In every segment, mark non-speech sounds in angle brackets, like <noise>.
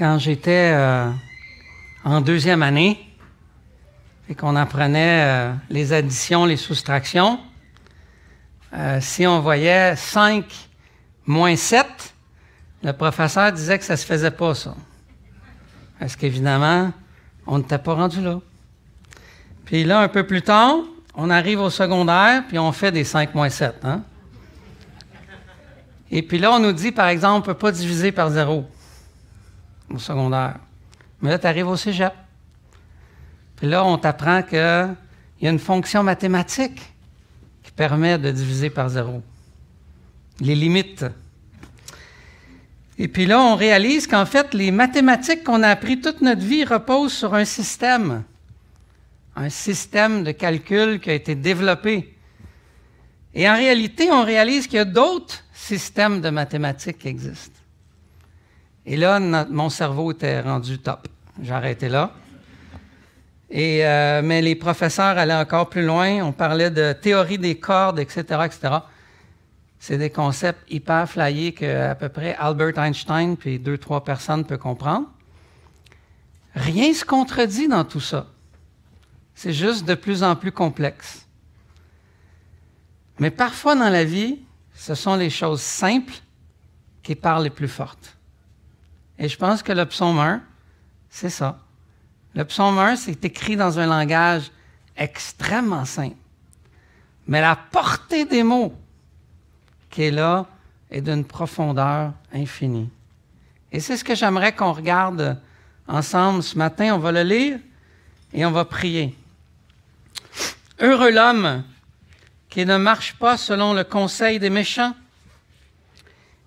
quand j'étais euh, en deuxième année et qu'on apprenait euh, les additions, les soustractions. Euh, si on voyait 5 moins 7, le professeur disait que ça ne se faisait pas, ça. Parce qu'évidemment, on n'était pas rendu là. Puis là, un peu plus tard, on arrive au secondaire, puis on fait des 5 moins 7. Hein? Et puis là, on nous dit, par exemple, on ne peut pas diviser par zéro au secondaire. Mais là, tu arrives au cégep. Puis là, on t'apprend qu'il y a une fonction mathématique qui permet de diviser par zéro. Les limites. Et puis là, on réalise qu'en fait, les mathématiques qu'on a appris toute notre vie reposent sur un système. Un système de calcul qui a été développé. Et en réalité, on réalise qu'il y a d'autres systèmes de mathématiques qui existent. Et là, mon cerveau était rendu top. J'ai là. Et, euh, mais les professeurs allaient encore plus loin. On parlait de théorie des cordes, etc., etc. C'est des concepts hyper flyés que à peu près Albert Einstein puis deux, trois personnes peuvent comprendre. Rien se contredit dans tout ça. C'est juste de plus en plus complexe. Mais parfois dans la vie, ce sont les choses simples qui parlent les plus fortes. Et je pense que le psaume 1, c'est ça. Le psaume 1, c'est écrit dans un langage extrêmement simple. Mais la portée des mots qui est là est d'une profondeur infinie. Et c'est ce que j'aimerais qu'on regarde ensemble ce matin. On va le lire et on va prier. Heureux l'homme qui ne marche pas selon le conseil des méchants,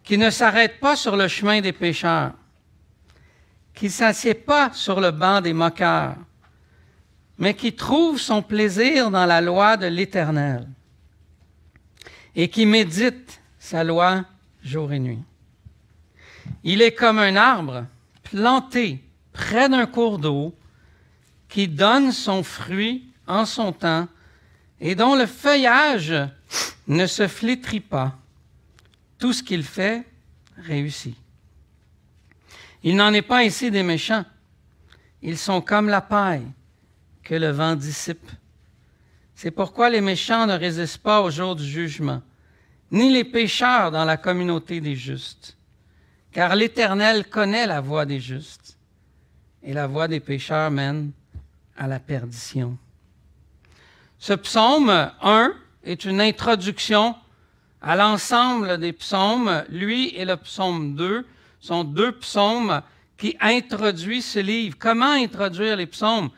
qui ne s'arrête pas sur le chemin des pécheurs, qui ne s'assied pas sur le banc des moqueurs, mais qui trouve son plaisir dans la loi de l'Éternel et qui médite sa loi jour et nuit. Il est comme un arbre planté près d'un cours d'eau qui donne son fruit en son temps et dont le feuillage ne se flétrit pas. Tout ce qu'il fait réussit. Il n'en est pas ainsi des méchants. Ils sont comme la paille que le vent dissipe. C'est pourquoi les méchants ne résistent pas au jour du jugement, ni les pécheurs dans la communauté des justes. Car l'Éternel connaît la voie des justes, et la voie des pécheurs mène à la perdition. Ce psaume 1 est une introduction à l'ensemble des psaumes. Lui et le psaume 2 sont deux psaumes qui introduisent ce livre. Comment introduire les psaumes?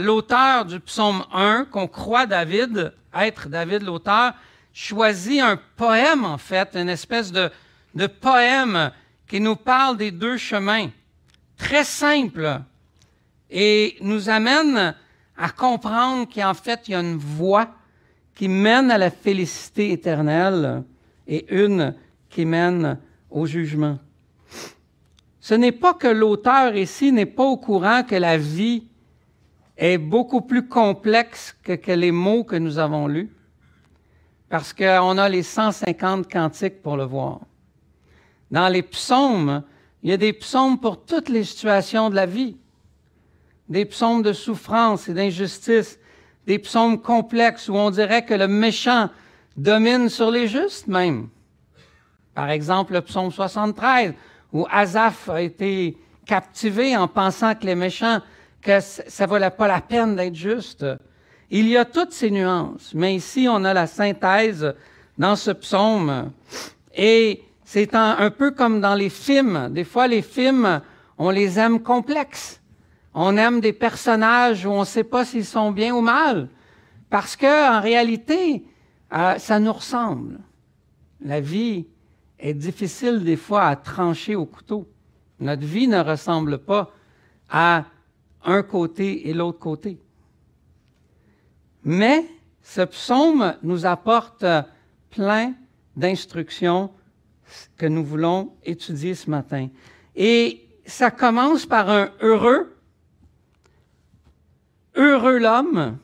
L'auteur du psaume 1, qu'on croit David, être David l'auteur, choisit un poème, en fait, une espèce de, de poème qui nous parle des deux chemins. Très simple. Et nous amène à comprendre qu'en fait, il y a une voie qui mène à la félicité éternelle et une qui mène au jugement. Ce n'est pas que l'auteur ici n'est pas au courant que la vie est beaucoup plus complexe que, les mots que nous avons lus, parce qu'on a les 150 cantiques pour le voir. Dans les psaumes, il y a des psaumes pour toutes les situations de la vie, des psaumes de souffrance et d'injustice, des psaumes complexes où on dirait que le méchant domine sur les justes même. Par exemple, le psaume 73, où Azaph a été captivé en pensant que les méchants, que ça ne valait pas la peine d'être juste. Il y a toutes ces nuances, mais ici on a la synthèse dans ce psaume. Et c'est un, peu comme dans les films. Des fois, les films, on les aime complexes. On aime des personnages où on ne sait pas s'ils sont bien ou mal, parce que en réalité, euh, ça nous ressemble. La vie, est difficile des fois à trancher au couteau. Notre vie ne ressemble pas à un côté et l'autre côté. Mais ce psaume nous apporte plein d'instructions que nous voulons étudier ce matin. Et ça commence par un heureux, heureux l'homme.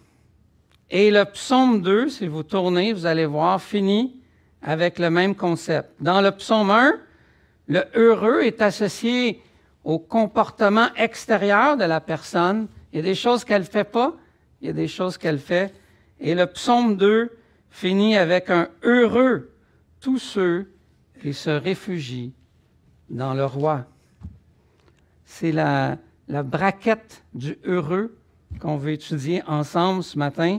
Et le psaume 2, si vous tournez, vous allez voir, finit avec le même concept. Dans le psaume 1, le heureux est associé au comportement extérieur de la personne. Il y a des choses qu'elle ne fait pas, il y a des choses qu'elle fait. Et le psaume 2 finit avec un heureux tous ceux qui se réfugient dans le roi. C'est la, la braquette du heureux qu'on veut étudier ensemble ce matin.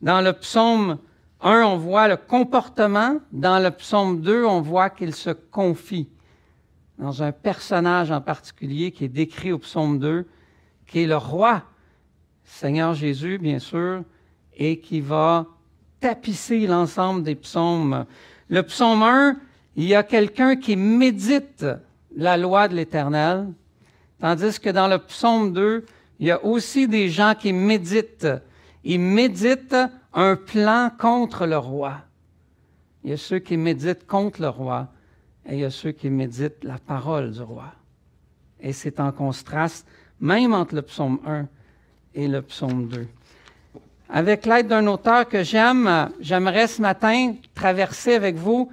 Dans le psaume 1, on voit le comportement. Dans le psaume 2, on voit qu'il se confie dans un personnage en particulier qui est décrit au psaume 2, qui est le roi, Seigneur Jésus, bien sûr, et qui va tapisser l'ensemble des psaumes. Le psaume 1, il y a quelqu'un qui médite la loi de l'Éternel, tandis que dans le psaume 2, il y a aussi des gens qui méditent. Ils méditent un plan contre le roi. Il y a ceux qui méditent contre le roi et il y a ceux qui méditent la parole du roi. Et c'est en contraste même entre le psaume 1 et le psaume 2. Avec l'aide d'un auteur que j'aime, j'aimerais ce matin traverser avec vous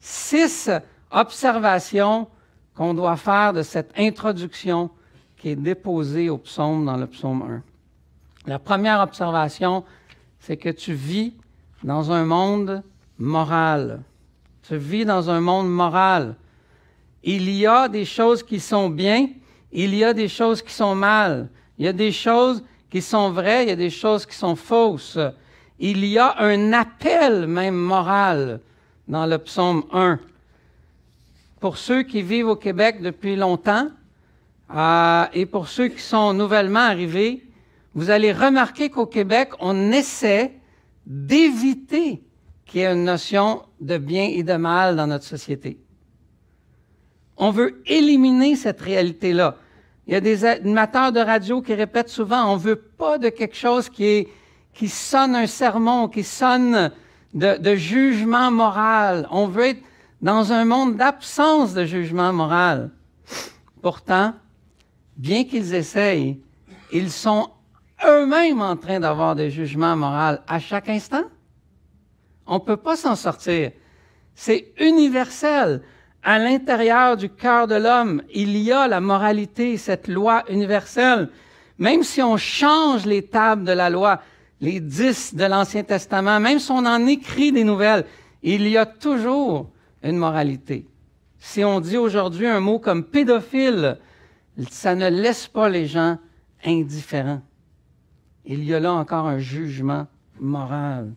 six observations qu'on doit faire de cette introduction qui est déposée au psaume dans le psaume 1. La première observation, c'est que tu vis dans un monde moral. Tu vis dans un monde moral. Il y a des choses qui sont bien, il y a des choses qui sont mal. Il y a des choses qui sont vraies, il y a des choses qui sont fausses. Il y a un appel même moral dans le psaume 1. Pour ceux qui vivent au Québec depuis longtemps euh, et pour ceux qui sont nouvellement arrivés, vous allez remarquer qu'au Québec, on essaie d'éviter qu'il y ait une notion de bien et de mal dans notre société. On veut éliminer cette réalité-là. Il y a des animateurs de radio qui répètent souvent, on ne veut pas de quelque chose qui, est, qui sonne un sermon, qui sonne de, de jugement moral. On veut être dans un monde d'absence de jugement moral. Pourtant, bien qu'ils essayent, ils sont eux-mêmes en train d'avoir des jugements moraux à chaque instant? On ne peut pas s'en sortir. C'est universel. À l'intérieur du cœur de l'homme, il y a la moralité, cette loi universelle. Même si on change les tables de la loi, les dix de l'Ancien Testament, même si on en écrit des nouvelles, il y a toujours une moralité. Si on dit aujourd'hui un mot comme pédophile, ça ne laisse pas les gens indifférents. Il y a là encore un jugement moral.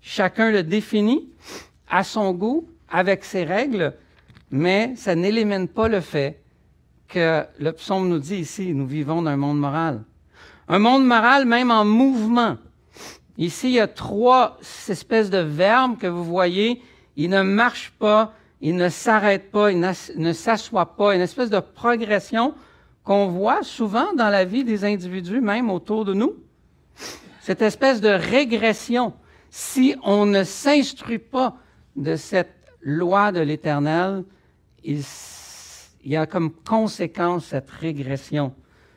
Chacun le définit à son goût, avec ses règles, mais ça n'élimine pas le fait que le psaume nous dit ici, nous vivons dans un monde moral. Un monde moral même en mouvement. Ici, il y a trois espèces de verbes que vous voyez. Il ne marche pas, il ne s'arrête pas, il ne s'assoit pas. Une espèce de progression qu'on voit souvent dans la vie des individus, même autour de nous. Cette espèce de régression. Si on ne s'instruit pas de cette loi de l'Éternel, il, y a comme conséquence cette régression.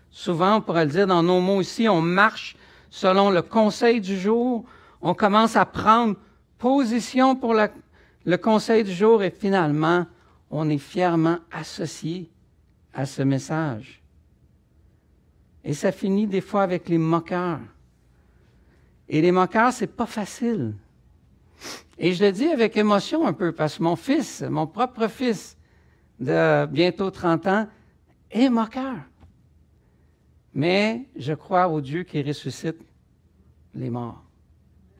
Souvent, on pourrait le dire dans nos mots ici, on marche selon le conseil du jour, on commence à prendre position pour le conseil du jour et finalement, on est fièrement associé à ce message. Et ça finit des fois avec les moqueurs. Et les moqueurs, c'est pas facile. Et je le dis avec émotion un peu, parce que mon fils, mon propre fils, de bientôt 30 ans est moqueur. Mais je crois au Dieu qui ressuscite les morts.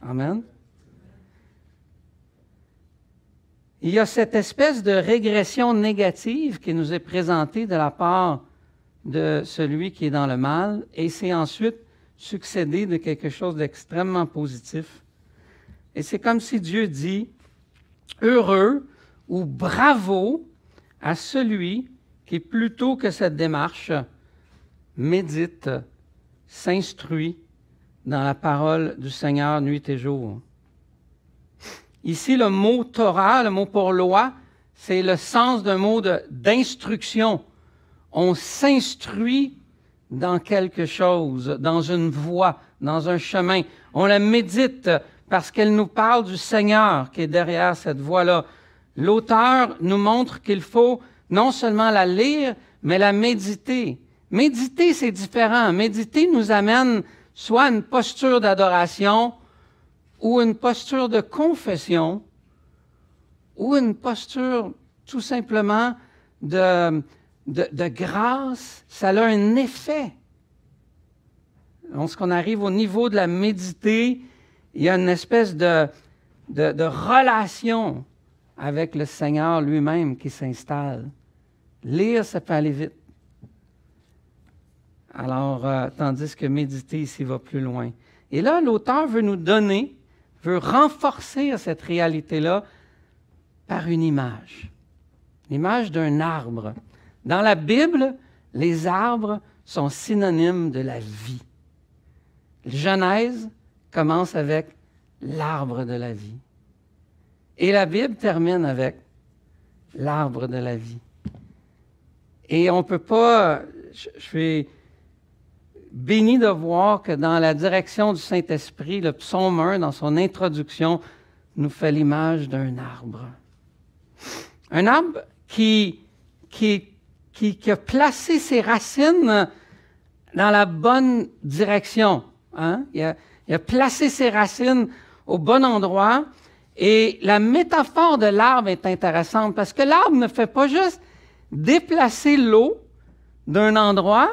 Amen. Il y a cette espèce de régression négative qui nous est présentée de la part de celui qui est dans le mal, et c'est ensuite succédé de quelque chose d'extrêmement positif. Et c'est comme si Dieu dit, heureux ou bravo à celui qui, plutôt que cette démarche, médite, s'instruit dans la parole du Seigneur nuit et jour. Ici, le mot Torah, le mot pour loi, c'est le sens d'un mot d'instruction. On s'instruit dans quelque chose, dans une voie, dans un chemin. On la médite parce qu'elle nous parle du Seigneur qui est derrière cette voie-là. L'auteur nous montre qu'il faut non seulement la lire, mais la méditer. Méditer, c'est différent. Méditer nous amène soit à une posture d'adoration ou une posture de confession ou une posture tout simplement de, de, grâce. Ça a un effet. Lorsqu'on arrive au niveau de la méditer, il y a une espèce de, de relation avec le Seigneur lui-même qui s'installe. Lire, ça peut aller vite. Alors, euh, tandis que méditer ici va plus loin. Et là, l'auteur veut nous donner, veut renforcer cette réalité-là par une image. L'image d'un arbre. Dans la Bible, les arbres sont synonymes de la vie. Genèse commence avec l'arbre de la vie. Et la Bible termine avec l'arbre de la vie. Et on ne peut pas, je, béni de voir que dans la direction du Saint-Esprit, le psaume 1, dans son introduction, nous fait l'image d'un arbre. Un arbre qui, qui, qui, a placé ses racines dans la bonne direction. Hein? Il, il a placé ses racines au bon endroit et la métaphore de l'arbre est intéressante parce que l'arbre ne fait pas juste déplacer l'eau d'un endroit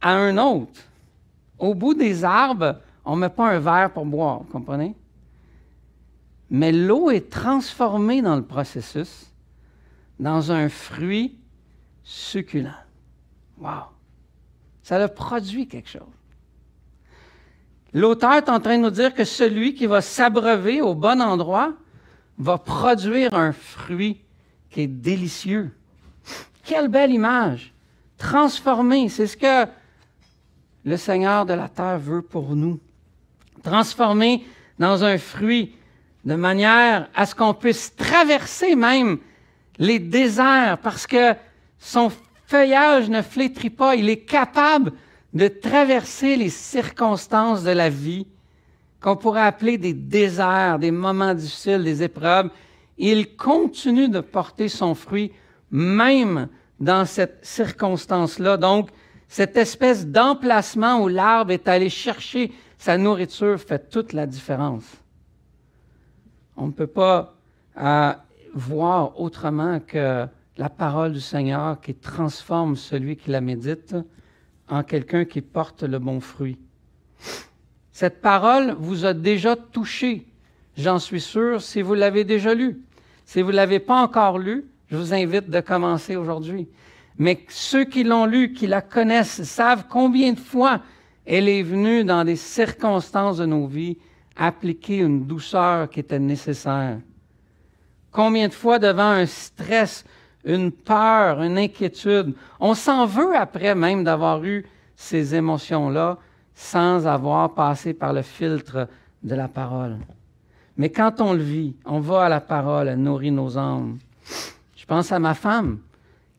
à un autre. Au bout des arbres, on ne met pas un verre pour boire, comprenez? Mais l'eau est transformée dans le processus dans un fruit succulent. Wow! Ça a produit quelque chose. L'auteur est en train de nous dire que celui qui va s'abreuver au bon endroit va produire un fruit qui est délicieux. Quelle belle image! Transformer, c'est ce que le Seigneur de la terre veut pour nous. Transformer dans un fruit de manière à ce qu'on puisse traverser même les déserts parce que son feuillage ne flétrit pas. Il est capable de traverser les circonstances de la vie qu'on pourrait appeler des déserts, des moments difficiles, des épreuves. Il continue de porter son fruit même dans cette circonstance-là. Donc, cette espèce d'emplacement où l'arbre est allé chercher sa nourriture fait toute la différence. On ne peut pas euh, voir autrement que la parole du Seigneur qui transforme celui qui la médite en quelqu'un qui porte le bon fruit. Cette parole vous a déjà touché, j'en suis sûr, si vous l'avez déjà lu. Si vous ne l'avez pas encore lu, je vous invite de commencer aujourd'hui. Mais ceux qui l'ont lu, qui la connaissent, savent combien de fois elle est venue dans des circonstances de nos vies appliquer une douceur qui était nécessaire. Combien de fois devant un stress, une peur, une inquiétude, on s'en veut après même d'avoir eu ces émotions-là sans avoir passé par le filtre de la parole. Mais quand on le vit, on va à la parole, elle nourrit nos âmes. Je pense à ma femme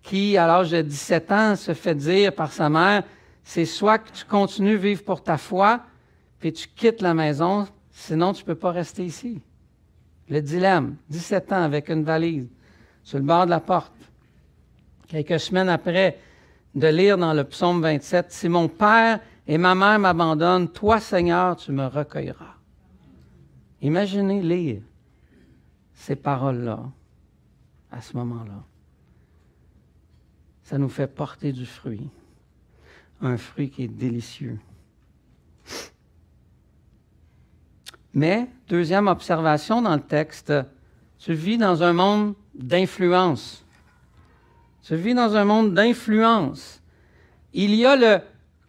qui, à l'âge de 17 ans, se fait dire par sa mère, c'est soit que tu continues à vivre pour ta foi, puis tu quittes la maison, sinon tu ne peux pas rester ici. Le dilemme, 17 ans avec une valise sur le bord de la porte. Quelques semaines après de lire dans le psaume 27, Si mon père et ma mère m'abandonnent, toi Seigneur, tu me recueilleras. Imaginez lire ces paroles-là à ce moment-là. Ça nous fait porter du fruit, un fruit qui est délicieux. Mais, deuxième observation dans le texte, tu vis dans un monde d'influence. Tu vis dans un monde d'influence. Il y a le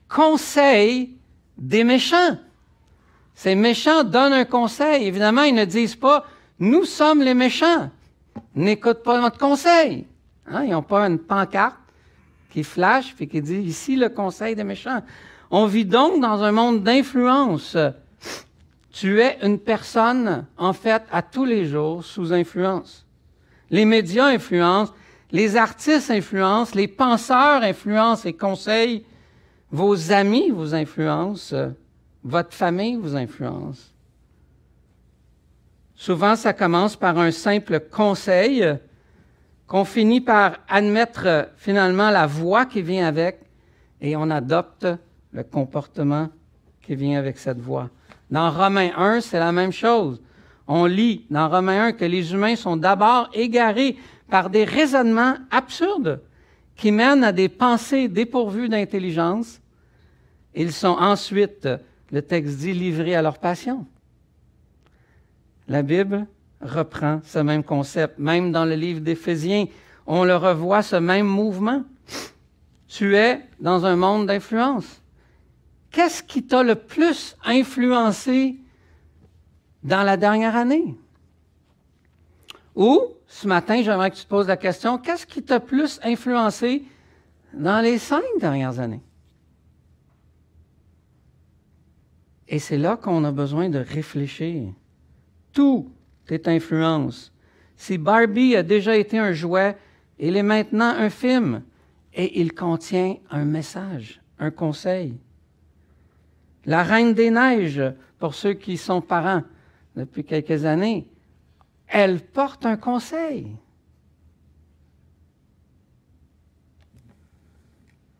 conseil des méchants. Ces méchants donnent un conseil. Évidemment, ils ne disent pas Nous sommes les méchants. N'écoute pas notre conseil. Hein, ils n'ont pas une pancarte qui flash et qui dit Ici le conseil des méchants. On vit donc dans un monde d'influence. Tu es une personne, en fait, à tous les jours sous influence. Les médias influencent, les artistes influencent, les penseurs influencent et conseillent, vos amis vous influencent, votre famille vous influence. Souvent, ça commence par un simple conseil qu'on finit par admettre euh, finalement la voix qui vient avec et on adopte le comportement qui vient avec cette voix. Dans Romains 1, c'est la même chose. On lit dans Romains 1 que les humains sont d'abord égarés par des raisonnements absurdes qui mènent à des pensées dépourvues d'intelligence. Ils sont ensuite, le texte dit, livrés à leur passion. La Bible reprend ce même concept. Même dans le livre d'Éphésiens, on le revoit, ce même mouvement. Tu es dans un monde d'influence. Qu'est-ce qui t'a le plus influencé dans la dernière année? Ou, ce matin, j'aimerais que tu te poses la question, qu'est-ce qui t'a plus influencé dans les cinq dernières années? Et c'est là qu'on a besoin de réfléchir. Tout est influence. Si Barbie a déjà été un jouet, il est maintenant un film et il contient un message, un conseil. La Reine des Neiges, pour ceux qui sont parents depuis quelques années, elle porte un conseil.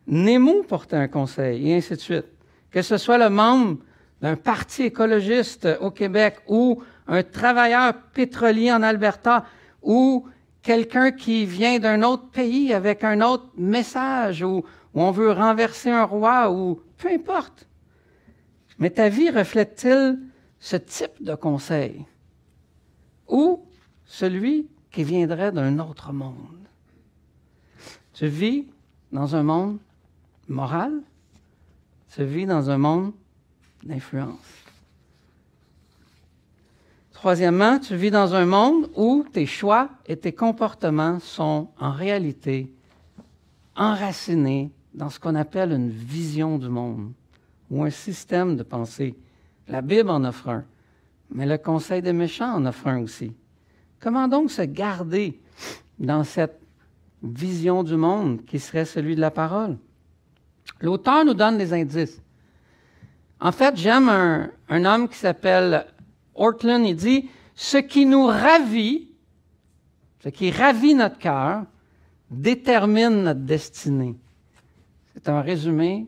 Nemo portait un conseil, et ainsi de suite. Que ce soit le membre d'un parti écologiste au Québec ou un travailleur pétrolier en Alberta ou quelqu'un qui vient d'un autre pays avec un autre message ou, on veut renverser un roi ou peu importe. Mais ta vie reflète-t-il ce type de conseil ou celui qui viendrait d'un autre monde? Tu vis dans un monde moral, tu vis dans un monde d'influence. Troisièmement, tu vis dans un monde où tes choix et tes comportements sont en réalité enracinés dans ce qu'on appelle une vision du monde ou un système de pensée. La Bible en offre un, mais le Conseil des méchants en offre un aussi. Comment donc se garder dans cette vision du monde qui serait celui de la parole? L'auteur nous donne des indices. En fait, j'aime un, homme qui s'appelle Ortland, il dit, ce qui nous ravit, ce qui ravit notre cœur, détermine notre destinée. C'est un résumé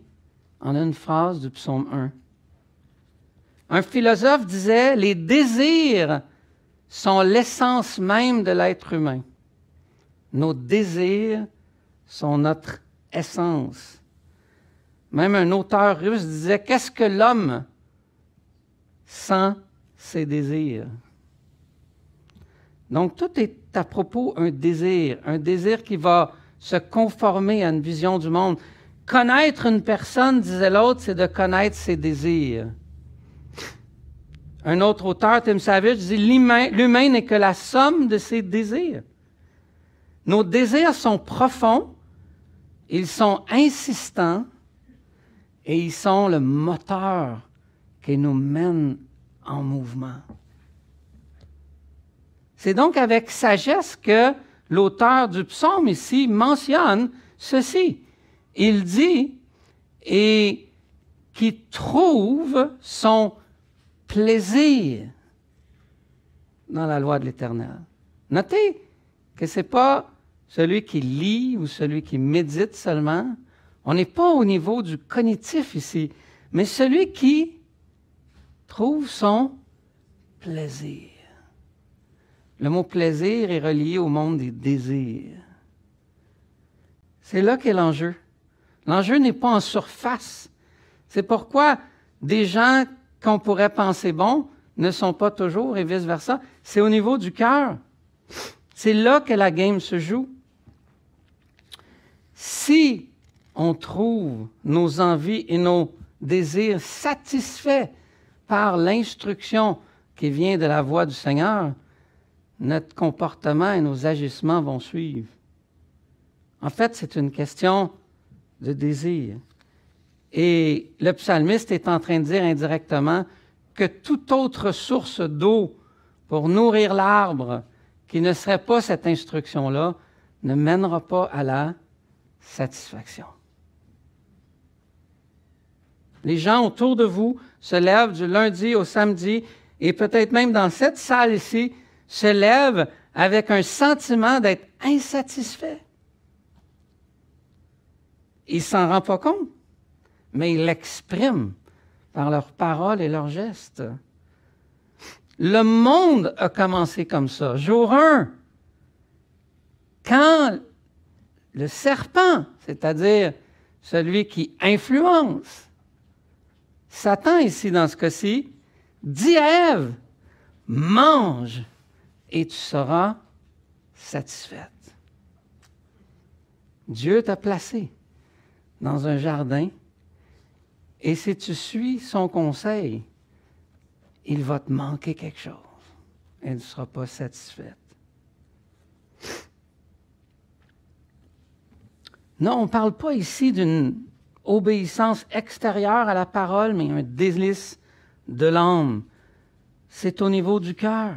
en une phrase du psaume 1. Un philosophe disait, les désirs sont l'essence même de l'être humain. Nos désirs sont notre essence. Même un auteur russe disait, qu'est-ce que l'homme sans ses désirs. Donc, tout est à propos un désir, un désir qui va se conformer à une vision du monde. Connaître une personne, disait l'autre, c'est de connaître ses désirs. Un autre auteur, Tim Savage, dit l'humain n'est que la somme de ses désirs. Nos désirs sont profonds, ils sont insistants et ils sont le moteur qui nous mène en mouvement. C'est donc avec sagesse que l'auteur du psaume ici mentionne ceci. Il dit, et qui trouve son plaisir dans la loi de l'Éternel. Notez que ce n'est pas celui qui lit ou celui qui médite seulement. On n'est pas au niveau du cognitif ici, mais celui qui trouve son plaisir. Le mot plaisir est relié au monde des désirs. C'est là qu'est l'enjeu. L'enjeu n'est pas en surface. C'est pourquoi des gens qu'on pourrait penser bons ne sont pas toujours et vice-versa. C'est au niveau du cœur. C'est là que la game se joue. Si on trouve nos envies et nos désirs satisfaits par l'instruction qui vient de la voix du Seigneur, notre comportement et nos agissements vont suivre. En fait, c'est une question de désir. Et le psalmiste est en train de dire indirectement que toute autre source d'eau pour nourrir l'arbre qui ne serait pas cette instruction-là ne mènera pas à la satisfaction. Les gens autour de vous se lèvent du lundi au samedi et peut-être même dans cette salle ici, se lèvent avec un sentiment d'être insatisfait. Il s'en rend pas compte, mais il l'exprime par leurs paroles et leurs gestes. Le monde a commencé comme ça. Jour 1, quand le serpent, c'est-à-dire celui qui influence, Satan ici dans ce cas-ci, dit à Ève, mange et tu seras satisfaite. Dieu t'a placé dans un jardin et si tu suis son conseil, il va te manquer quelque chose et tu ne seras pas satisfaite. Non, on ne parle pas ici d'une obéissance extérieure à la parole, mais un délice de l'âme. C'est au niveau du cœur.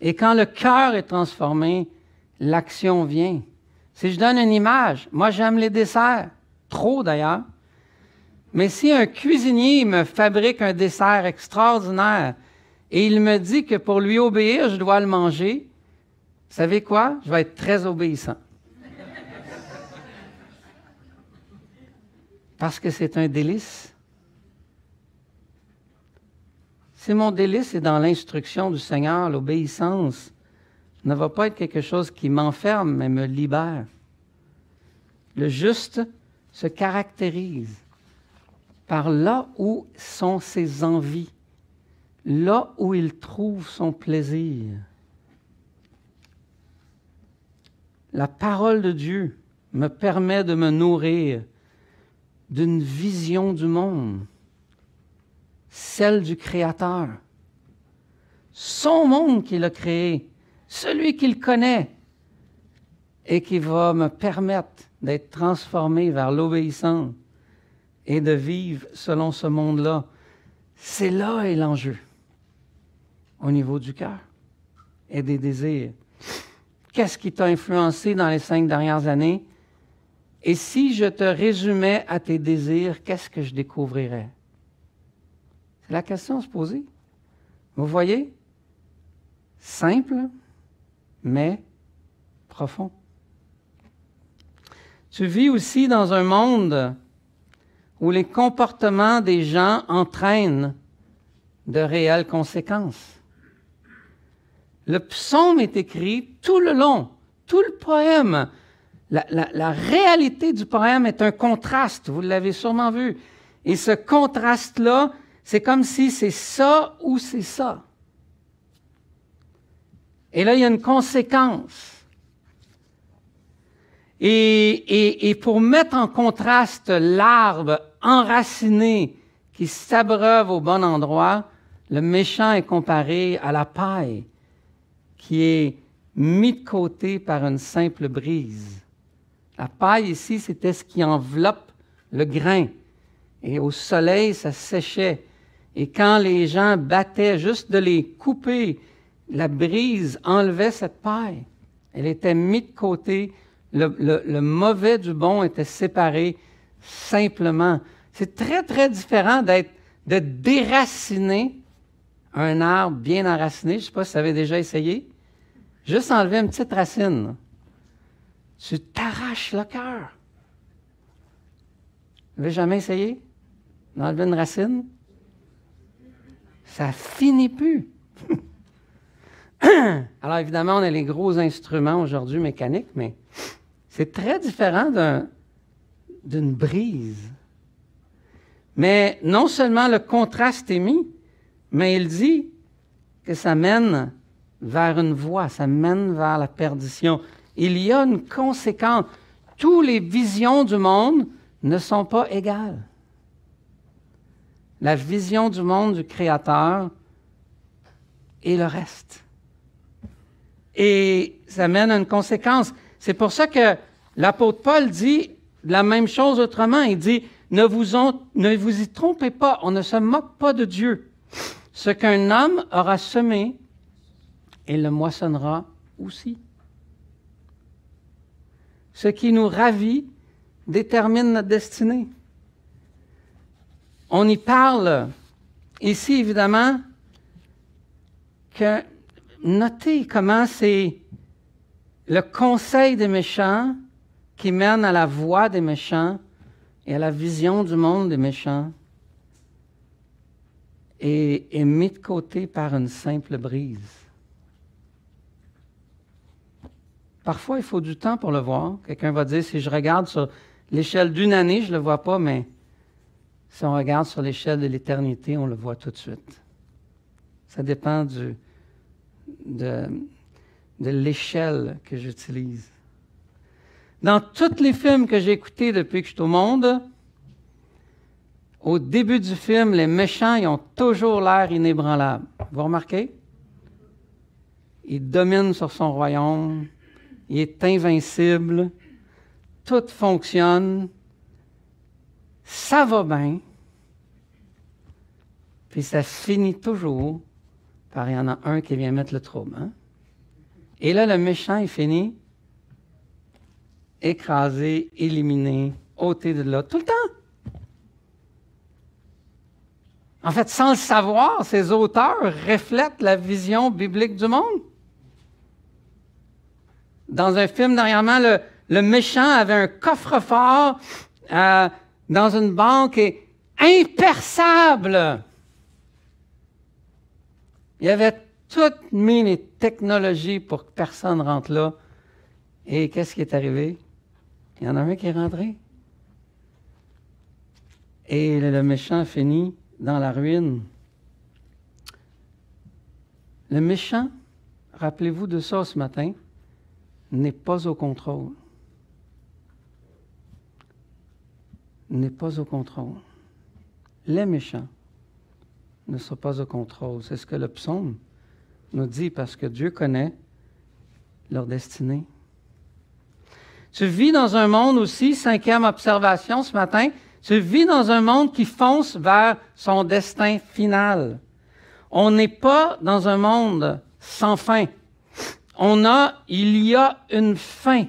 Et quand le cœur est transformé, l'action vient. Si je donne une image, moi j'aime les desserts, trop d'ailleurs. Mais si un cuisinier me fabrique un dessert extraordinaire et il me dit que pour lui obéir, je dois le manger, vous savez quoi? Je vais être très obéissant. Parce que c'est un délice. Si mon délice est dans l'instruction du Seigneur, l'obéissance ne va pas être quelque chose qui m'enferme, mais me libère. Le juste se caractérise par là où sont ses envies, là où il trouve son plaisir. La parole de Dieu me permet de me nourrir d'une vision du monde, celle du Créateur. Son monde qu'il a créé, celui qu'il connaît, et qui va me permettre d'être transformé vers l'obéissance et de vivre selon ce monde-là. C'est là est l'enjeu au niveau du cœur et des désirs. Qu'est-ce qui t'a influencé dans les cinq dernières années? Et si je te résumais à tes désirs, qu'est-ce que je découvrirais? C'est la question à se poser. Vous voyez? Simple, mais profond. Tu vis aussi dans un monde où les comportements des gens entraînent de réelles conséquences. Le psaume est écrit tout le long, tout le poème. La, réalité du poème est un contraste, vous l'avez sûrement vu. Et ce contraste-là, c'est comme si c'est ça ou c'est ça. Et là, il y a une conséquence. Et, et, pour mettre en contraste l'arbre enraciné qui s'abreuve au bon endroit, le méchant est comparé à la paille qui est mis de côté par une simple brise. La paille ici, c'était ce qui enveloppe le grain. Et au soleil, ça séchait. Et quand les gens battaient juste de les couper, la brise enlevait cette paille. Elle était mise de côté le, mauvais du bon était séparé simplement. C'est très, très différent d'être, de déraciner un arbre bien enraciné. Je ne sais pas si vous avez déjà essayé. Juste enlever une petite racine. Tu t'arraches le cœur. Vous n'avez jamais essayé d'enlever une racine? Ça finit plus. <coughs> Alors évidemment, on a les gros instruments aujourd'hui mécaniques, mais c'est très différent d'une brise. Mais non seulement le contraste est mis, mais il dit que ça mène vers une voie, ça mène vers la perdition. Il y a une conséquence. Toutes les visions du monde ne sont pas égales. La vision du monde du Créateur et le reste. Et ça mène à une conséquence. C'est pour ça que l'apôtre Paul dit la même chose autrement. Il dit, ne vous, ne vous y trompez pas, on ne se moque pas de Dieu. Ce qu'un homme aura semé, il le moissonnera aussi. Ce qui nous ravit détermine notre destinée. On y parle ici, évidemment, que notez comment c'est le conseil des méchants qui mène à la voix des méchants et à la vision du monde des méchants et est mis de côté par une simple brise. Parfois, il faut du temps pour le voir. Quelqu'un va dire, si je regarde sur l'échelle d'une année, je ne le vois pas, mais si on regarde sur l'échelle de l'éternité, on le voit tout de suite. Ça dépend du, de, l'échelle que j'utilise. Dans tous les films que j'ai écoutés depuis que je suis au monde, au début du film, les méchants, ils ont toujours l'air inébranlables. Vous remarquez? Il domine sur son royaume, il est invincible, tout fonctionne, ça va bien, puis ça finit toujours par il y en a un qui vient mettre le trouble. Hein? Et là, le méchant, il finit écrasé, éliminé, ôté de là, tout le temps. En fait, sans le savoir, ces auteurs reflètent la vision biblique du monde. Dans un film dernièrement, le, méchant avait un coffre-fort euh, dans une banque et imperçable. Il avait toutes mis les technologies pour que personne rentre là. Et qu'est-ce qui est arrivé? Il y en a un qui est rentré. Et le méchant finit dans la ruine. Le méchant, rappelez-vous de ça ce matin, n'est pas au contrôle. N'est pas au contrôle. Les méchants ne sont pas au contrôle. C'est ce que le psaume nous dit parce que Dieu connaît leur destinée. Tu vis dans un monde aussi, cinquième observation ce matin, tu vis dans un monde qui fonce vers son destin final. On n'est pas dans un monde sans fin. On a, il y a une fin.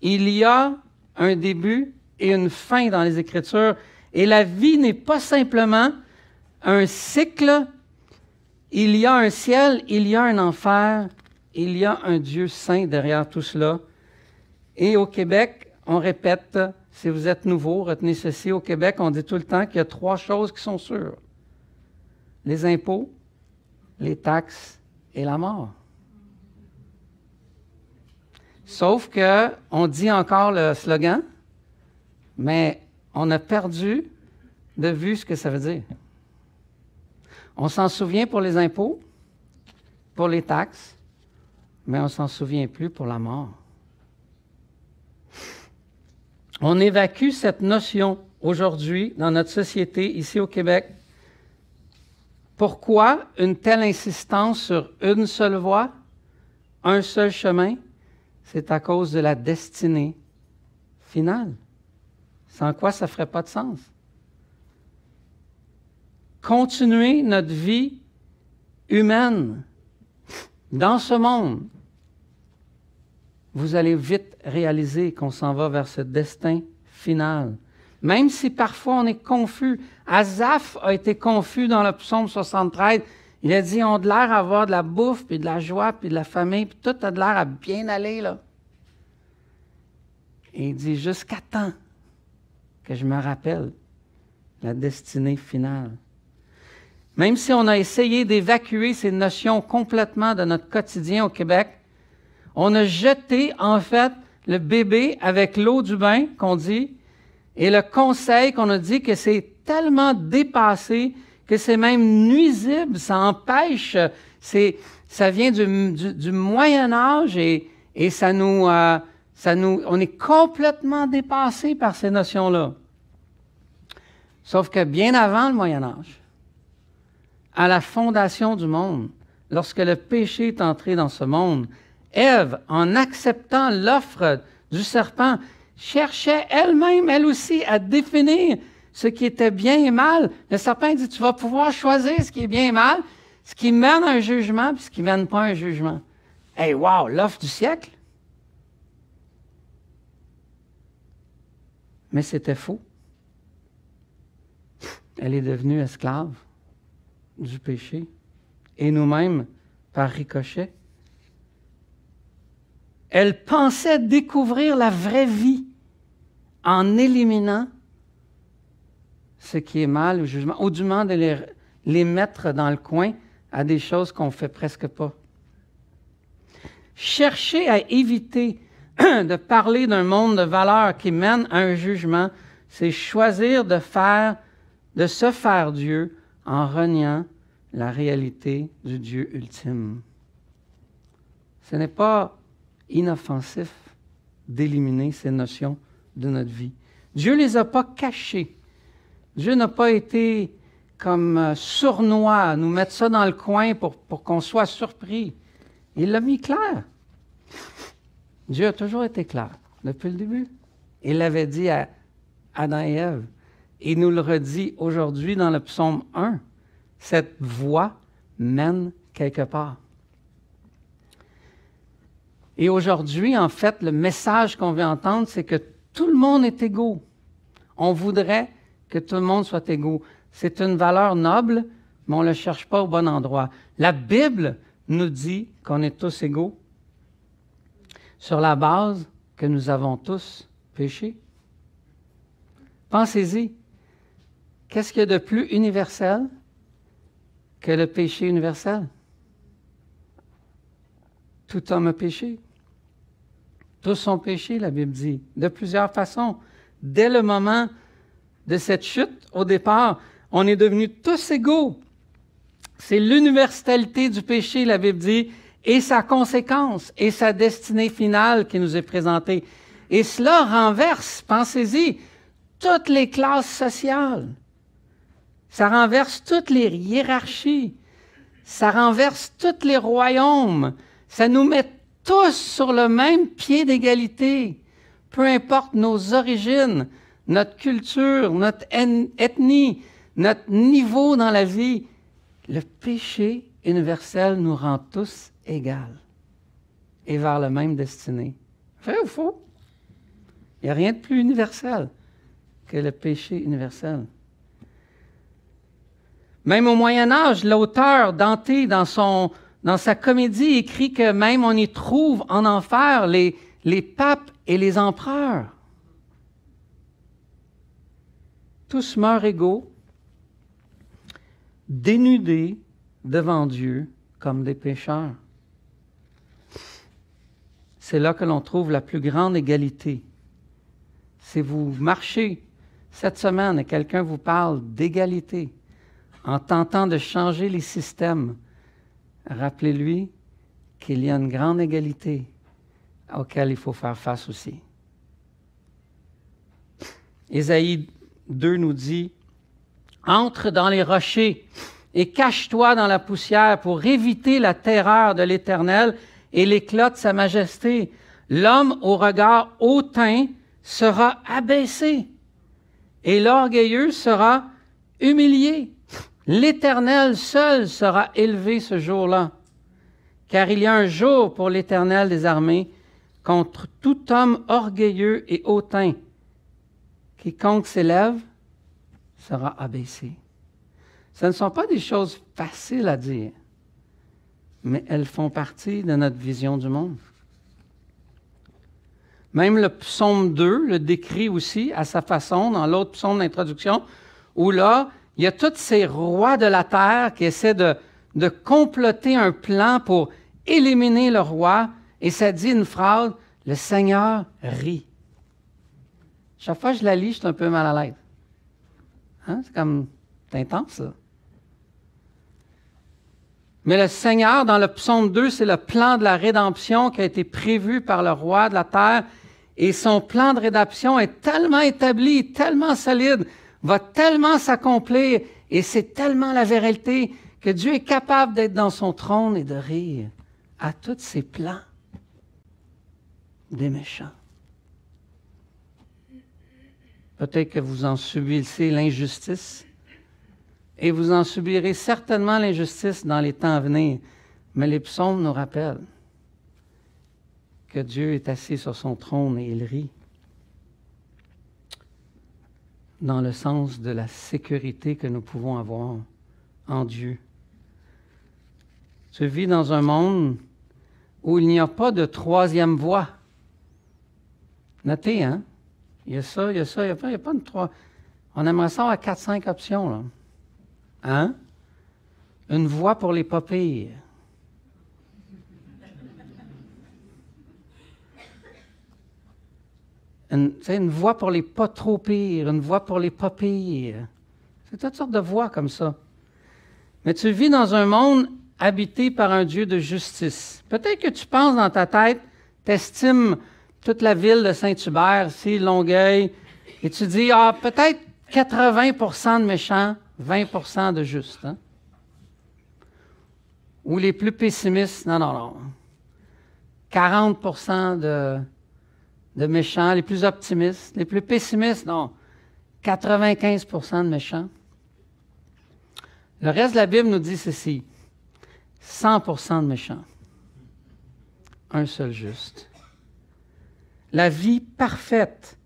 Il y a un début et une fin dans les Écritures. Et la vie n'est pas simplement un cycle. Il y a un ciel, il y a un enfer, il y a un Dieu saint derrière tout cela. Et au Québec, on répète, si vous êtes nouveau, retenez ceci, au Québec, on dit tout le temps qu'il y a trois choses qui sont sûres. Les impôts, les taxes et la mort. Sauf que on dit encore le slogan, mais on a perdu de vue ce que ça veut dire. On s'en souvient pour les impôts, pour les taxes, mais on s'en souvient plus pour la mort. On évacue cette notion aujourd'hui dans notre société, ici au Québec. Pourquoi une telle insistance sur une seule voie, un seul chemin? C'est à cause de la destinée finale. Sans quoi ça ne ferait pas de sens. Continuer notre vie humaine dans ce monde vous allez vite réaliser qu'on s'en va vers ce destin final. Même si parfois on est confus. Azaph a été confus dans le psaume 73. Il a dit, on a de l'air à avoir de la bouffe, puis de la joie, puis de la famille, puis tout a de l'air à bien aller, là. Et il dit, jusqu'à temps que je me rappelle la destinée finale. Même si on a essayé d'évacuer ces notions complètement de notre quotidien au Québec, on a jeté en fait le bébé avec l'eau du bain qu'on dit et le conseil qu'on a dit que c'est tellement dépassé que c'est même nuisible, ça empêche, ça vient du, Moyen Âge et, et ça, nous, euh, ça nous, on est complètement dépassé par ces notions-là. Sauf que bien avant le Moyen Âge, à la fondation du monde, lorsque le péché est entré dans ce monde, Ève, en acceptant l'offre du serpent, cherchait elle-même, elle aussi, à définir ce qui était bien et mal. Le serpent dit, tu vas pouvoir choisir ce qui est bien et mal, ce qui mène à un jugement, puis ce qui ne mène pas à un jugement. Hey, wow, l'offre du siècle. Mais c'était faux. Elle est devenue esclave du péché. Et nous-mêmes, par ricochet. Elle pensait découvrir la vraie vie en éliminant ce qui est mal au jugement, ou du moins de les, mettre dans le coin à des choses qu'on ne fait presque pas. Chercher à éviter <clears throat> de parler d'un monde de valeurs qui mène à un jugement, c'est choisir de faire, de se faire Dieu en reniant la réalité du Dieu ultime. Ce n'est pas inoffensif d'éliminer ces notions de notre vie. Dieu ne les a pas cachées. Dieu n'a pas été comme euh, sournois, nous mettre ça dans le coin pour, qu'on soit surpris. Il l'a mis clair. Dieu a toujours été clair depuis le début. Il l'avait dit à Adam et Ève. Il nous le redit aujourd'hui dans le psaume 1. Cette voie mène quelque part. Et aujourd'hui, en fait, le message qu'on veut entendre, c'est que tout le monde est égaux. On voudrait que tout le monde soit égaux. C'est une valeur noble, mais on ne le cherche pas au bon endroit. La Bible nous dit qu'on est tous égaux sur la base que nous avons tous péché. Pensez-y. Qu'est-ce qu'il y a de plus universel que le péché universel? Tout homme a péché. Tous ont péché, la Bible dit, de plusieurs façons. Dès le moment de cette chute, au départ, on est devenus tous égaux. C'est l'universalité du péché, la Bible dit, et sa conséquence et sa destinée finale qui nous est présentée. Et cela renverse, pensez-y, toutes les classes sociales. Ça renverse toutes les hiérarchies. Ça renverse tous les royaumes. Ça nous met tous sur le même pied d'égalité, peu importe nos origines, notre culture, notre ethnie, notre niveau dans la vie. Le péché universel nous rend tous égaux et vers la même destinée. Vrai ou faux? Il n'y a rien de plus universel que le péché universel. Même au Moyen Âge, l'auteur Dante, dans, sa comédie, écrit que même on y trouve en enfer les papes et les empereurs. Tous meurent égaux, dénudés devant Dieu comme des pécheurs. C'est là que l'on trouve la plus grande égalité. Si vous marchez cette semaine et quelqu'un vous parle d'égalité en tentant de changer les systèmes, rappelez-lui qu'il y a une grande égalité auquel il faut faire face aussi. Ésaïe 2 nous dit, Entre dans les rochers et cache-toi dans la poussière pour éviter la terreur de l'Éternel et l'éclat de sa majesté. L'homme au regard hautain sera abaissé et l'orgueilleux sera humilié. L'Éternel seul sera élevé ce jour-là, car il y a un jour pour l'Éternel des armées contre tout homme orgueilleux et hautain. Quiconque s'élève sera abaissé. Ce ne sont pas des choses faciles à dire, mais elles font partie de notre vision du monde. Même le psaume 2 le décrit aussi à sa façon dans l'autre psaume d'introduction, où là, il y a tous ces rois de la terre qui essaient de, de comploter un plan pour éliminer le roi, et ça dit une phrase, le Seigneur rit. Chaque fois que je la lis, je suis un peu mal à l'aise. Hein? C'est comme, intense, ça. Mais le Seigneur, dans le psaume 2, c'est le plan de la rédemption qui a été prévu par le roi de la terre. Et son plan de rédemption est tellement établi, tellement solide, va tellement s'accomplir, et c'est tellement la vérité que Dieu est capable d'être dans son trône et de rire à tous ses plans des méchants. Peut-être que vous en subissez l'injustice et vous en subirez certainement l'injustice dans les temps à venir. Mais les psaumes nous rappellent que Dieu est assis sur son trône et il rit dans le sens de la sécurité que nous pouvons avoir en Dieu. Tu vis dans un monde où il n'y a pas de troisième voie. Notez, hein? Il y a ça, il y a ça, il n'y a, pas, il y a pas de trois. On aimerait ça avoir quatre, cinq options, là. Hein? Une voie pour les papilles. Une, une voie pour les pas trop pires, une voie pour les pas pires. C'est toutes sortes de voies comme ça. Mais tu vis dans un monde habité par un Dieu de justice. Peut-être que tu penses dans ta tête, t'estimes toute la ville de Saint-Hubert, ici, Longueuil, et tu dis, ah, peut-être 80% de méchants, 20% de justes. Hein? Ou les plus pessimistes, non, non, non. 40 de, de méchants, les plus optimistes. Les plus pessimistes, non. 95% de méchants. Le reste de la Bible nous dit ceci 100% de méchants, un seul juste. La vie parfaite,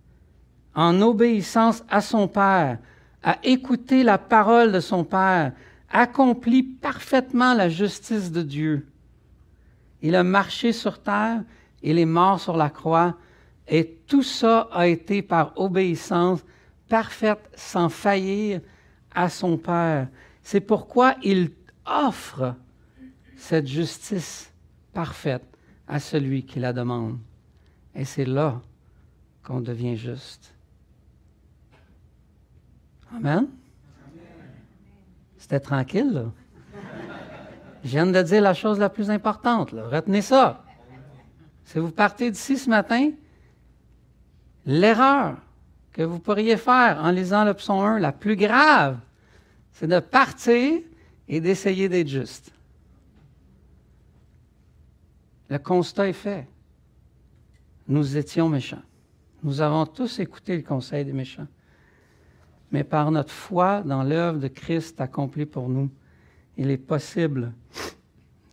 en obéissance à son Père, à écouter la parole de son Père, accomplit parfaitement la justice de Dieu. Il a marché sur terre, il est mort sur la croix, et tout ça a été par obéissance parfaite, sans faillir à son Père. C'est pourquoi il offre cette justice parfaite à celui qui la demande. Et c'est là qu'on devient juste. Amen? C'était tranquille, là. Je viens de dire la chose la plus importante. Retenez ça. Si vous partez d'ici ce matin, l'erreur que vous pourriez faire en lisant le psaume 1, la plus grave, c'est de partir et d'essayer d'être juste. Le constat est fait. Nous étions méchants. Nous avons tous écouté le conseil des méchants. Mais par notre foi dans l'œuvre de Christ accomplie pour nous, il est possible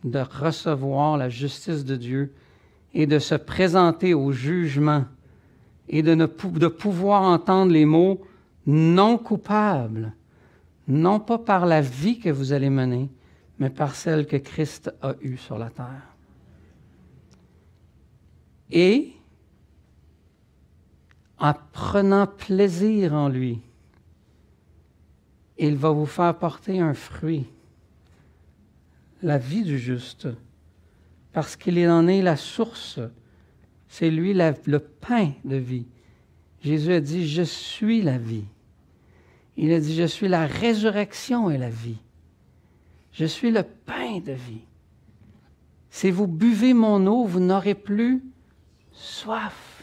de recevoir la justice de Dieu et de se présenter au jugement et de, ne, de pouvoir entendre les mots non coupables non pas par la vie que vous allez mener, mais par celle que Christ a eue sur la terre. Et en prenant plaisir en lui, il va vous faire porter un fruit, la vie du juste, parce qu'il en est la source. C'est lui le pain de vie. Jésus a dit, je suis la vie. Il a dit, je suis la résurrection et la vie. Je suis le pain de vie. Si vous buvez mon eau, vous n'aurez plus soif.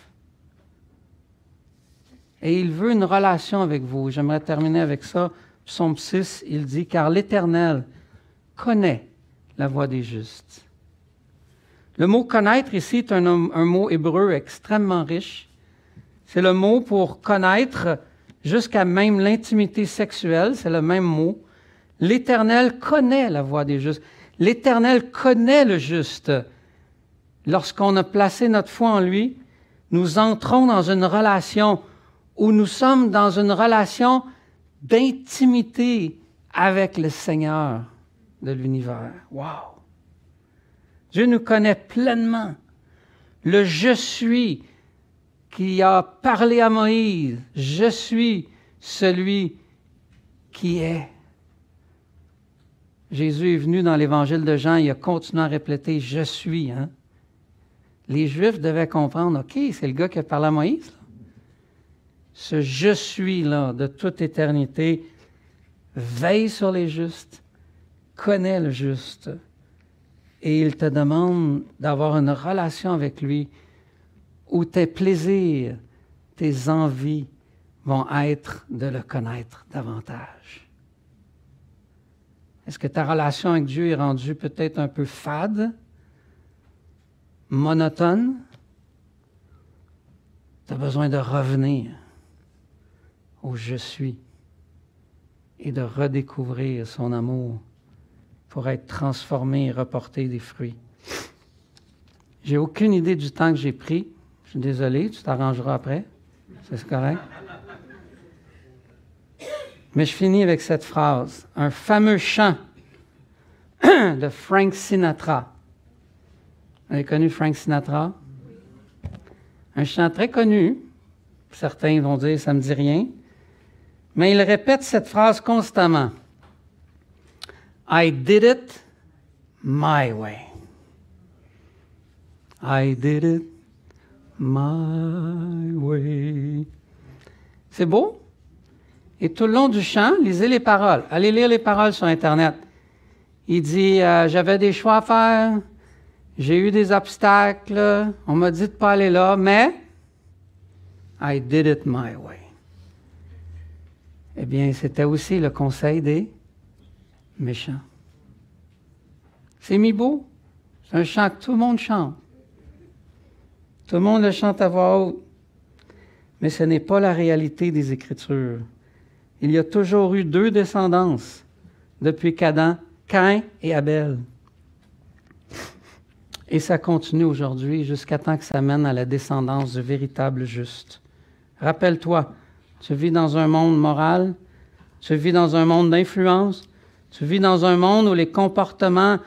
Et il veut une relation avec vous. J'aimerais terminer avec ça. Psaume 6, il dit, car l'Éternel connaît la voie des justes. Le mot connaître ici est un, un mot hébreu extrêmement riche. C'est le mot pour connaître jusqu'à même l'intimité sexuelle, c'est le même mot. L'Éternel connaît la voie des justes. L'Éternel connaît le juste. Lorsqu'on a placé notre foi en lui, nous entrons dans une relation où nous sommes dans une relation d'intimité avec le Seigneur de l'univers. Wow! Dieu nous connaît pleinement. Le je suis qui a parlé à Moïse, je suis celui qui est. Jésus est venu dans l'évangile de Jean, il a continué à répéter Je suis. Hein? Les Juifs devaient comprendre OK, c'est le gars qui a parlé à Moïse. Ce Je suis-là de toute éternité veille sur les justes, connaît le juste, et il te demande d'avoir une relation avec lui où tes plaisirs, tes envies vont être de le connaître davantage. Est-ce que ta relation avec Dieu est rendue peut-être un peu fade, monotone? Tu as besoin de revenir au je suis et de redécouvrir son amour pour être transformé et reporter des fruits. J'ai aucune idée du temps que j'ai pris. Je suis désolé, tu t'arrangeras après. C'est correct. Mais je finis avec cette phrase. Un fameux chant, <clears throat> de Frank Sinatra. Vous avez connu Frank Sinatra? Un chant très connu. Certains vont dire ça me dit rien. Mais il répète cette phrase constamment. I did it my way. I did it my way. C'est beau? Et tout le long du chant, lisez les paroles. Allez lire les paroles sur Internet. Il dit euh, J'avais des choix à faire, j'ai eu des obstacles, on m'a dit de pas aller là, mais I did it my way. Eh bien, c'était aussi le conseil des méchants. C'est mis beau. C'est un chant que tout le monde chante. Tout le monde le chante à voix haute. Mais ce n'est pas la réalité des Écritures. Il y a toujours eu deux descendances depuis qu'Adam, Cain et Abel. Et ça continue aujourd'hui jusqu'à temps que ça mène à la descendance du véritable juste. Rappelle-toi, tu vis dans un monde moral, tu vis dans un monde d'influence, tu vis dans un monde où les comportements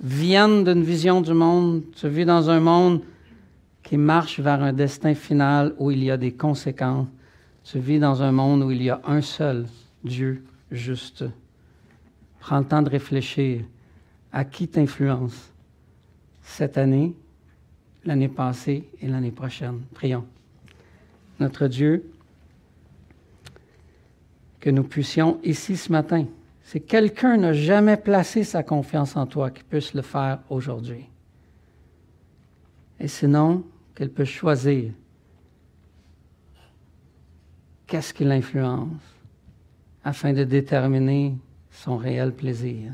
viennent d'une vision du monde, tu vis dans un monde qui marche vers un destin final où il y a des conséquences. Tu vis dans un monde où il y a un seul Dieu juste. Prends le temps de réfléchir à qui t'influence cette année, l'année passée et l'année prochaine. Prions. Notre Dieu, que nous puissions ici ce matin, si quelqu'un n'a jamais placé sa confiance en toi, qu'il puisse le faire aujourd'hui. Et sinon, qu'elle peut choisir qu'est-ce qui l'influence afin de déterminer son réel plaisir.